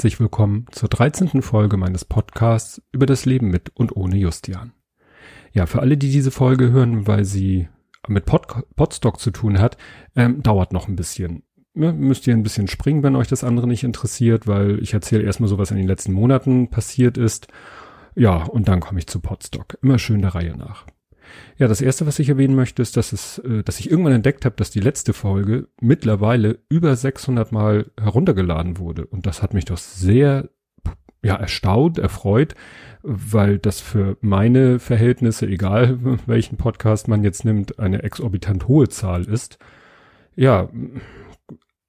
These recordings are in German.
herzlich willkommen zur 13. Folge meines Podcasts über das Leben mit und ohne Justian. Ja, für alle, die diese Folge hören, weil sie mit Pod Podstock zu tun hat, ähm, dauert noch ein bisschen. Ja, müsst ihr ein bisschen springen, wenn euch das andere nicht interessiert, weil ich erzähle erstmal so, was in den letzten Monaten passiert ist. Ja, und dann komme ich zu Podstock. Immer schön der Reihe nach. Ja, das erste, was ich erwähnen möchte, ist, dass es, äh, dass ich irgendwann entdeckt habe, dass die letzte Folge mittlerweile über 600 Mal heruntergeladen wurde. Und das hat mich doch sehr, ja, erstaunt, erfreut, weil das für meine Verhältnisse, egal welchen Podcast man jetzt nimmt, eine exorbitant hohe Zahl ist. Ja,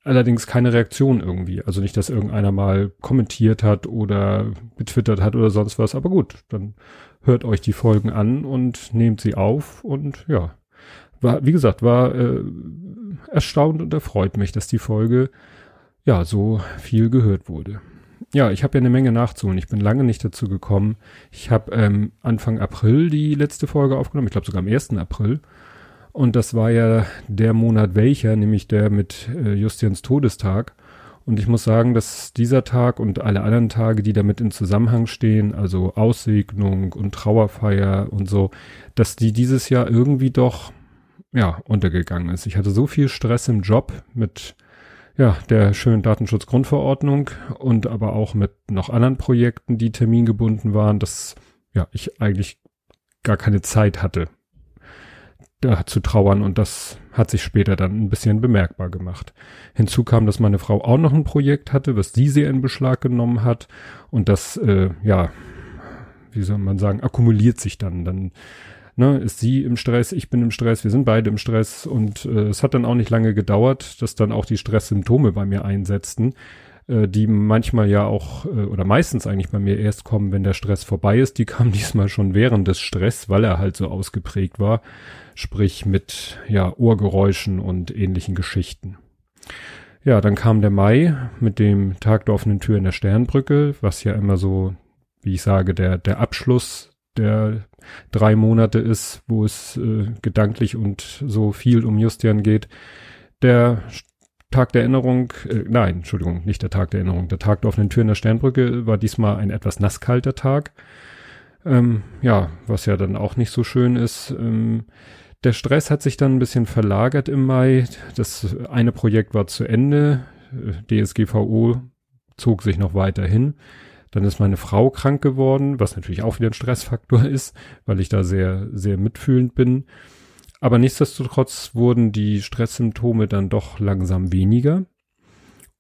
allerdings keine Reaktion irgendwie. Also nicht, dass irgendeiner mal kommentiert hat oder getwittert hat oder sonst was. Aber gut, dann hört euch die Folgen an und nehmt sie auf und ja. War, wie gesagt, war äh, erstaunt und erfreut mich, dass die Folge ja so viel gehört wurde. Ja, ich habe ja eine Menge nachzuholen. Ich bin lange nicht dazu gekommen. Ich habe ähm, Anfang April die letzte Folge aufgenommen. Ich glaube sogar am 1. April. Und das war ja der Monat welcher, nämlich der mit äh, Justians Todestag. Und ich muss sagen, dass dieser Tag und alle anderen Tage, die damit in Zusammenhang stehen, also Aussegnung und Trauerfeier und so, dass die dieses Jahr irgendwie doch, ja, untergegangen ist. Ich hatte so viel Stress im Job mit, ja, der schönen Datenschutzgrundverordnung und aber auch mit noch anderen Projekten, die termingebunden waren, dass, ja, ich eigentlich gar keine Zeit hatte, da zu trauern und das hat sich später dann ein bisschen bemerkbar gemacht. Hinzu kam, dass meine Frau auch noch ein Projekt hatte, was sie sehr in Beschlag genommen hat und das, äh, ja, wie soll man sagen, akkumuliert sich dann. Dann ne, ist sie im Stress, ich bin im Stress, wir sind beide im Stress und äh, es hat dann auch nicht lange gedauert, dass dann auch die Stresssymptome bei mir einsetzten äh, die manchmal ja auch äh, oder meistens eigentlich bei mir erst kommen, wenn der Stress vorbei ist. Die kamen diesmal schon während des Stress, weil er halt so ausgeprägt war, sprich mit ja Ohrgeräuschen und ähnlichen Geschichten. Ja, dann kam der Mai mit dem Tag der offenen Tür in der Sternbrücke, was ja immer so, wie ich sage, der der Abschluss der drei Monate ist, wo es äh, gedanklich und so viel um Justian geht. Der Tag der Erinnerung, äh, nein, Entschuldigung, nicht der Tag der Erinnerung, der Tag der offenen Tür in der Sternbrücke war diesmal ein etwas nasskalter Tag. Ähm, ja, was ja dann auch nicht so schön ist. Ähm, der Stress hat sich dann ein bisschen verlagert im Mai. Das eine Projekt war zu Ende. DSGVO zog sich noch weiter hin. Dann ist meine Frau krank geworden, was natürlich auch wieder ein Stressfaktor ist, weil ich da sehr, sehr mitfühlend bin. Aber nichtsdestotrotz wurden die Stresssymptome dann doch langsam weniger.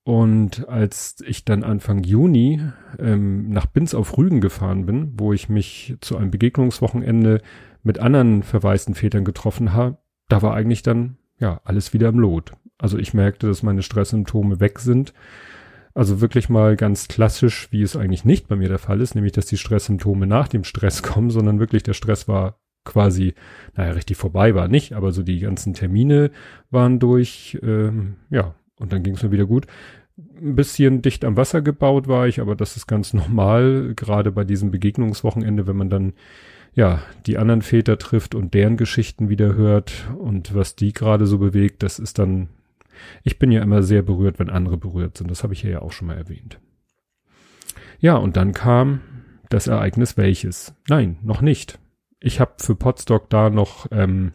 Und als ich dann Anfang Juni ähm, nach Binz auf Rügen gefahren bin, wo ich mich zu einem Begegnungswochenende mit anderen verwaisten Vätern getroffen habe, da war eigentlich dann ja alles wieder im Lot. Also ich merkte, dass meine Stresssymptome weg sind. Also wirklich mal ganz klassisch, wie es eigentlich nicht bei mir der Fall ist, nämlich dass die Stresssymptome nach dem Stress kommen, sondern wirklich der Stress war quasi, naja, richtig vorbei war nicht, aber so die ganzen Termine waren durch, ähm, ja, und dann ging es mir wieder gut. Ein bisschen dicht am Wasser gebaut war ich, aber das ist ganz normal, gerade bei diesem Begegnungswochenende, wenn man dann ja die anderen Väter trifft und deren Geschichten wieder hört und was die gerade so bewegt, das ist dann, ich bin ja immer sehr berührt, wenn andere berührt sind. Das habe ich ja auch schon mal erwähnt. Ja, und dann kam das Ereignis welches? Nein, noch nicht ich habe für Podstock da noch ähm,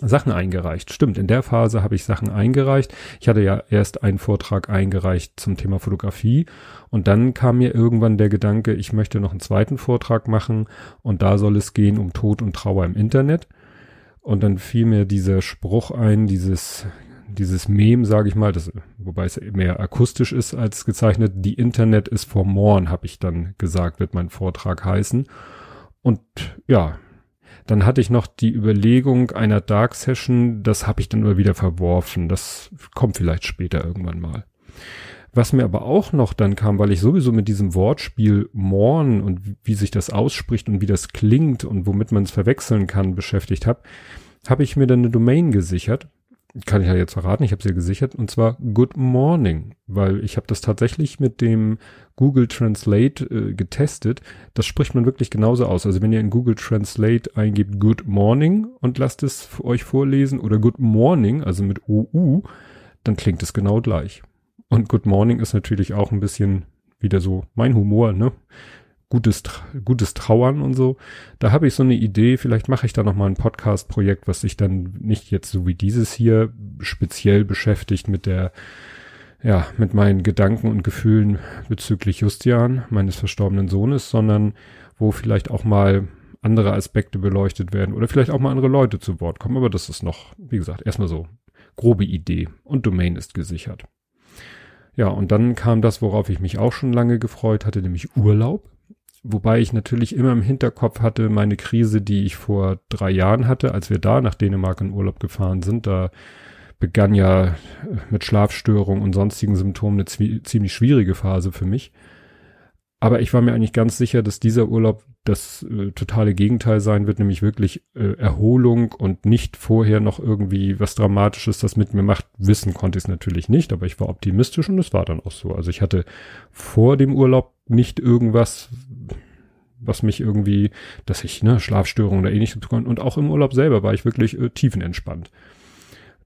Sachen eingereicht. Stimmt, in der Phase habe ich Sachen eingereicht. Ich hatte ja erst einen Vortrag eingereicht zum Thema Fotografie und dann kam mir irgendwann der Gedanke, ich möchte noch einen zweiten Vortrag machen und da soll es gehen um Tod und Trauer im Internet. Und dann fiel mir dieser Spruch ein, dieses dieses Mem, sage ich mal, das, wobei es mehr akustisch ist als gezeichnet, die Internet ist for morn, habe ich dann gesagt, wird mein Vortrag heißen. Und ja, dann hatte ich noch die Überlegung einer Dark Session, das habe ich dann immer wieder verworfen. Das kommt vielleicht später irgendwann mal. Was mir aber auch noch dann kam, weil ich sowieso mit diesem Wortspiel Morn und wie sich das ausspricht und wie das klingt und womit man es verwechseln kann, beschäftigt habe, habe ich mir dann eine Domain gesichert kann ich ja jetzt verraten, ich habe sie gesichert, und zwar Good Morning, weil ich habe das tatsächlich mit dem Google Translate äh, getestet. Das spricht man wirklich genauso aus. Also wenn ihr in Google Translate eingebt Good Morning und lasst es für euch vorlesen oder Good Morning, also mit OU, dann klingt es genau gleich. Und Good Morning ist natürlich auch ein bisschen wieder so mein Humor, ne? Gutes, gutes Trauern und so. Da habe ich so eine Idee, vielleicht mache ich da nochmal ein Podcast-Projekt, was sich dann nicht jetzt so wie dieses hier speziell beschäftigt mit der, ja, mit meinen Gedanken und Gefühlen bezüglich Justian, meines verstorbenen Sohnes, sondern wo vielleicht auch mal andere Aspekte beleuchtet werden oder vielleicht auch mal andere Leute zu Wort kommen. Aber das ist noch, wie gesagt, erstmal so grobe Idee und Domain ist gesichert. Ja, und dann kam das, worauf ich mich auch schon lange gefreut hatte, nämlich Urlaub. Wobei ich natürlich immer im Hinterkopf hatte, meine Krise, die ich vor drei Jahren hatte, als wir da nach Dänemark in Urlaub gefahren sind, da begann ja mit Schlafstörungen und sonstigen Symptomen eine ziemlich schwierige Phase für mich. Aber ich war mir eigentlich ganz sicher, dass dieser Urlaub das äh, totale Gegenteil sein wird, nämlich wirklich äh, Erholung und nicht vorher noch irgendwie was Dramatisches, das mit mir macht. Wissen konnte ich es natürlich nicht, aber ich war optimistisch und es war dann auch so. Also ich hatte vor dem Urlaub nicht irgendwas, was mich irgendwie, dass ich ne, Schlafstörungen oder ähnliches bekommen. Und auch im Urlaub selber war ich wirklich äh, tiefenentspannt.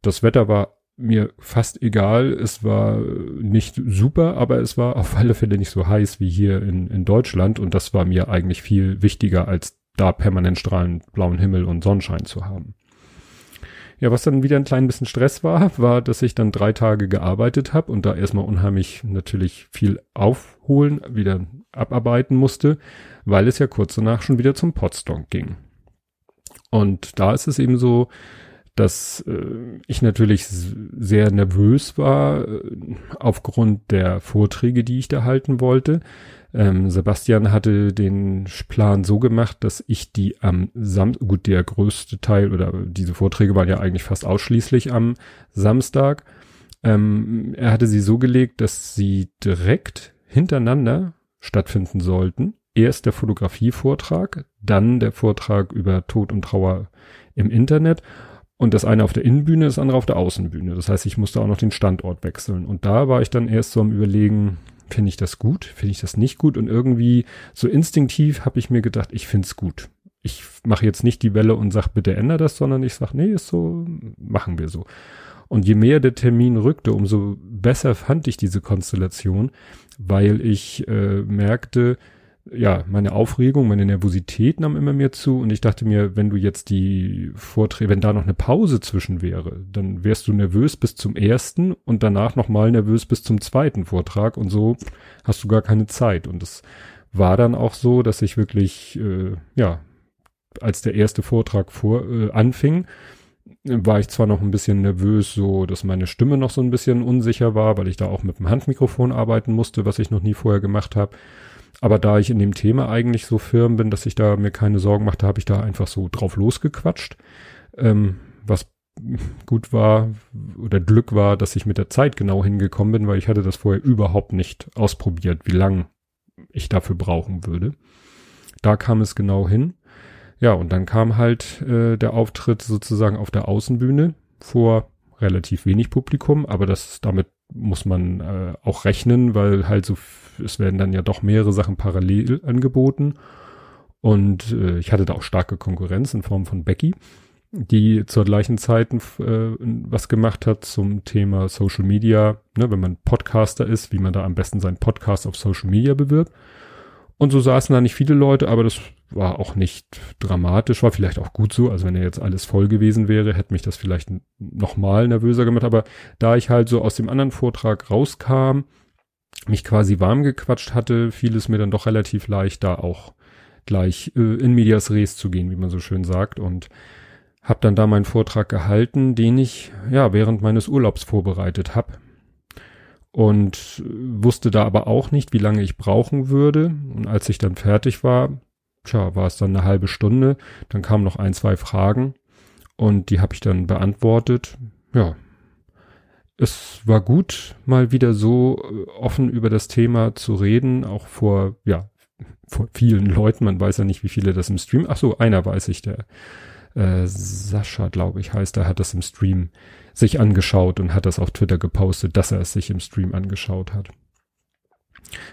Das Wetter war mir fast egal. Es war nicht super, aber es war auf alle Fälle nicht so heiß wie hier in, in Deutschland und das war mir eigentlich viel wichtiger, als da permanent strahlend blauen Himmel und Sonnenschein zu haben. Ja, was dann wieder ein klein bisschen Stress war, war, dass ich dann drei Tage gearbeitet habe und da erstmal unheimlich natürlich viel aufholen, wieder abarbeiten musste, weil es ja kurz danach schon wieder zum Potsdam ging. Und da ist es eben so, dass äh, ich natürlich sehr nervös war äh, aufgrund der Vorträge, die ich da halten wollte. Ähm, Sebastian hatte den Plan so gemacht, dass ich die am Samstag, gut, der größte Teil oder diese Vorträge waren ja eigentlich fast ausschließlich am Samstag. Ähm, er hatte sie so gelegt, dass sie direkt hintereinander stattfinden sollten. Erst der Fotografievortrag, dann der Vortrag über Tod und Trauer im Internet und das eine auf der Innenbühne, das andere auf der Außenbühne. Das heißt, ich musste auch noch den Standort wechseln. Und da war ich dann erst so am überlegen, finde ich das gut, finde ich das nicht gut? Und irgendwie so instinktiv habe ich mir gedacht, ich finde es gut. Ich mache jetzt nicht die Welle und sag, bitte ändere das, sondern ich sag, nee, ist so, machen wir so. Und je mehr der Termin rückte, umso besser fand ich diese Konstellation, weil ich äh, merkte, ja, meine Aufregung, meine Nervosität nahm immer mehr zu und ich dachte mir, wenn du jetzt die Vorträge, wenn da noch eine Pause zwischen wäre, dann wärst du nervös bis zum ersten und danach nochmal nervös bis zum zweiten Vortrag und so hast du gar keine Zeit. Und es war dann auch so, dass ich wirklich, äh, ja, als der erste Vortrag vor, äh, anfing, war ich zwar noch ein bisschen nervös, so dass meine Stimme noch so ein bisschen unsicher war, weil ich da auch mit dem Handmikrofon arbeiten musste, was ich noch nie vorher gemacht habe. Aber da ich in dem Thema eigentlich so firm bin, dass ich da mir keine Sorgen machte, habe ich da einfach so drauf losgequatscht. Ähm, was gut war oder Glück war, dass ich mit der Zeit genau hingekommen bin, weil ich hatte das vorher überhaupt nicht ausprobiert, wie lang ich dafür brauchen würde. Da kam es genau hin. Ja, und dann kam halt äh, der Auftritt sozusagen auf der Außenbühne vor relativ wenig Publikum, aber das damit muss man äh, auch rechnen, weil halt so es werden dann ja doch mehrere Sachen parallel angeboten. Und äh, ich hatte da auch starke Konkurrenz in Form von Becky, die zur gleichen Zeit äh, was gemacht hat zum Thema Social Media, ne, wenn man Podcaster ist, wie man da am besten seinen Podcast auf Social Media bewirbt. Und so saßen da nicht viele Leute, aber das war auch nicht dramatisch, war vielleicht auch gut so. Also wenn er jetzt alles voll gewesen wäre, hätte mich das vielleicht nochmal nervöser gemacht. Aber da ich halt so aus dem anderen Vortrag rauskam, mich quasi warm gequatscht hatte, fiel es mir dann doch relativ leicht, da auch gleich äh, in medias res zu gehen, wie man so schön sagt. Und habe dann da meinen Vortrag gehalten, den ich ja während meines Urlaubs vorbereitet habe. Und wusste da aber auch nicht, wie lange ich brauchen würde. Und als ich dann fertig war, tja, war es dann eine halbe Stunde. Dann kamen noch ein, zwei Fragen und die habe ich dann beantwortet. Ja, es war gut, mal wieder so äh, offen über das Thema zu reden, auch vor, ja, vor vielen Leuten. Man weiß ja nicht, wie viele das im Stream. Ach so, einer weiß ich, der äh, Sascha, glaube ich, heißt, er hat das im Stream sich angeschaut und hat das auf Twitter gepostet, dass er es sich im Stream angeschaut hat.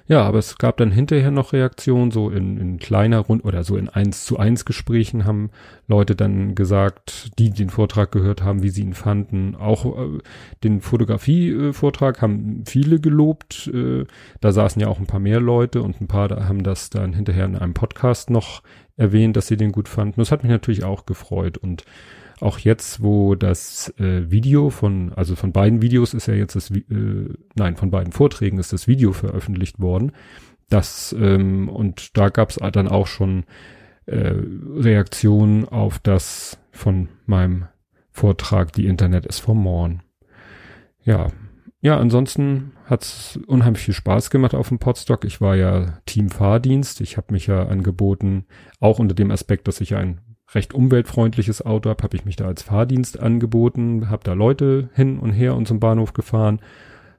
Ja, aber es gab dann hinterher noch Reaktionen, so in, in kleiner Rund oder so in eins zu eins Gesprächen haben Leute dann gesagt, die den Vortrag gehört haben, wie sie ihn fanden. Auch äh, den Fotografie-Vortrag haben viele gelobt. Äh, da saßen ja auch ein paar mehr Leute und ein paar da haben das dann hinterher in einem Podcast noch erwähnt, dass sie den gut fanden. Das hat mich natürlich auch gefreut und auch jetzt, wo das äh, Video von, also von beiden Videos ist ja jetzt das, äh, nein, von beiden Vorträgen ist das Video veröffentlicht worden. Das, ähm, und da gab es dann auch schon äh, Reaktionen auf das von meinem Vortrag, die Internet ist vom Morn. Ja, ja, ansonsten hat's unheimlich viel Spaß gemacht auf dem Podstock. Ich war ja Team Fahrdienst. Ich habe mich ja angeboten, auch unter dem Aspekt, dass ich ein recht umweltfreundliches Auto habe, habe ich mich da als Fahrdienst angeboten, habe da Leute hin und her und zum Bahnhof gefahren,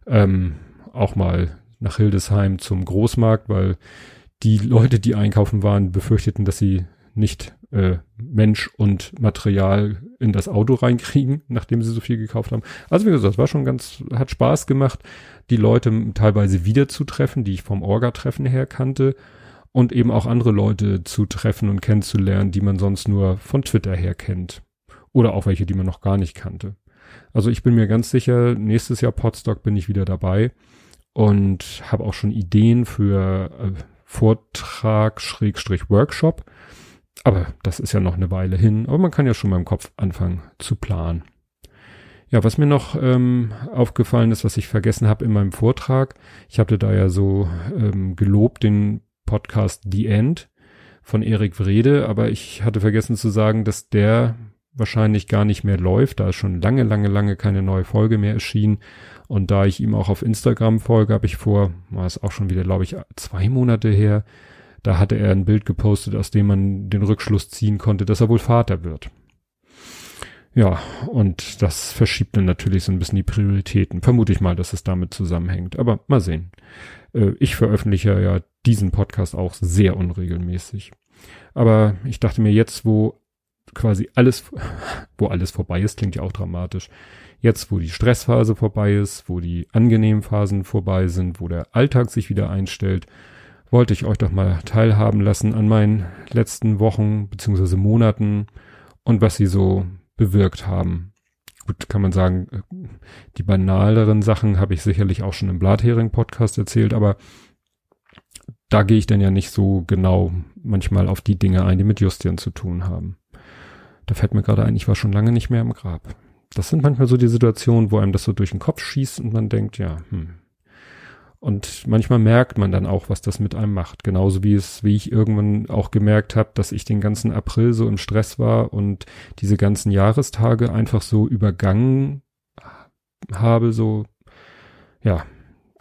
ähm, auch mal nach Hildesheim zum Großmarkt, weil die Leute, die einkaufen waren, befürchteten, dass sie nicht äh, Mensch und Material in das Auto reinkriegen, nachdem sie so viel gekauft haben. Also wie gesagt, war schon ganz, hat Spaß gemacht, die Leute teilweise wiederzutreffen, die ich vom Orga-Treffen her kannte und eben auch andere Leute zu treffen und kennenzulernen, die man sonst nur von Twitter her kennt. Oder auch welche, die man noch gar nicht kannte. Also ich bin mir ganz sicher, nächstes Jahr Podstock bin ich wieder dabei und habe auch schon Ideen für äh, Vortrag Schrägstrich Workshop. Aber das ist ja noch eine Weile hin. Aber man kann ja schon mal im Kopf anfangen zu planen. Ja, was mir noch ähm, aufgefallen ist, was ich vergessen habe in meinem Vortrag, ich hatte da ja so ähm, gelobt den Podcast The End von Erik Wrede, aber ich hatte vergessen zu sagen, dass der wahrscheinlich gar nicht mehr läuft. Da ist schon lange, lange, lange keine neue Folge mehr erschienen. Und da ich ihm auch auf Instagram folge, habe ich vor, war es auch schon wieder, glaube ich, zwei Monate her, da hatte er ein Bild gepostet, aus dem man den Rückschluss ziehen konnte, dass er wohl Vater wird. Ja, und das verschiebt dann natürlich so ein bisschen die Prioritäten. Vermute ich mal, dass es damit zusammenhängt. Aber mal sehen. Äh, ich veröffentliche ja diesen Podcast auch sehr unregelmäßig. Aber ich dachte mir jetzt, wo quasi alles, wo alles vorbei ist, klingt ja auch dramatisch. Jetzt, wo die Stressphase vorbei ist, wo die angenehmen Phasen vorbei sind, wo der Alltag sich wieder einstellt, wollte ich euch doch mal teilhaben lassen an meinen letzten Wochen beziehungsweise Monaten und was sie so bewirkt haben. Gut, kann man sagen, die banaleren Sachen habe ich sicherlich auch schon im Blathering-Podcast erzählt, aber da gehe ich dann ja nicht so genau manchmal auf die Dinge ein, die mit Justian zu tun haben. Da fällt mir gerade ein, ich war schon lange nicht mehr im Grab. Das sind manchmal so die Situationen, wo einem das so durch den Kopf schießt und man denkt, ja, hm. Und manchmal merkt man dann auch, was das mit einem macht. Genauso wie es, wie ich irgendwann auch gemerkt habe, dass ich den ganzen April so im Stress war und diese ganzen Jahrestage einfach so übergangen habe, so, ja,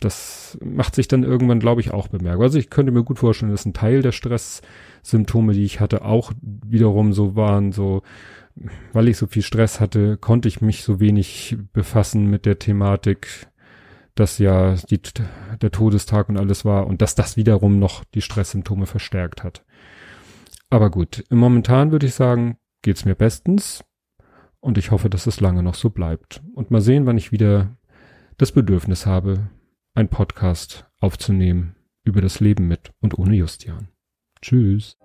das macht sich dann irgendwann, glaube ich, auch bemerkbar. Also ich könnte mir gut vorstellen, dass ein Teil der Stresssymptome, die ich hatte, auch wiederum so waren, so, weil ich so viel Stress hatte, konnte ich mich so wenig befassen mit der Thematik, dass ja die, der Todestag und alles war und dass das wiederum noch die Stresssymptome verstärkt hat. Aber gut, momentan würde ich sagen, geht's mir bestens und ich hoffe, dass es lange noch so bleibt. Und mal sehen, wann ich wieder das Bedürfnis habe, ein Podcast aufzunehmen über das Leben mit und ohne Justian. Tschüss.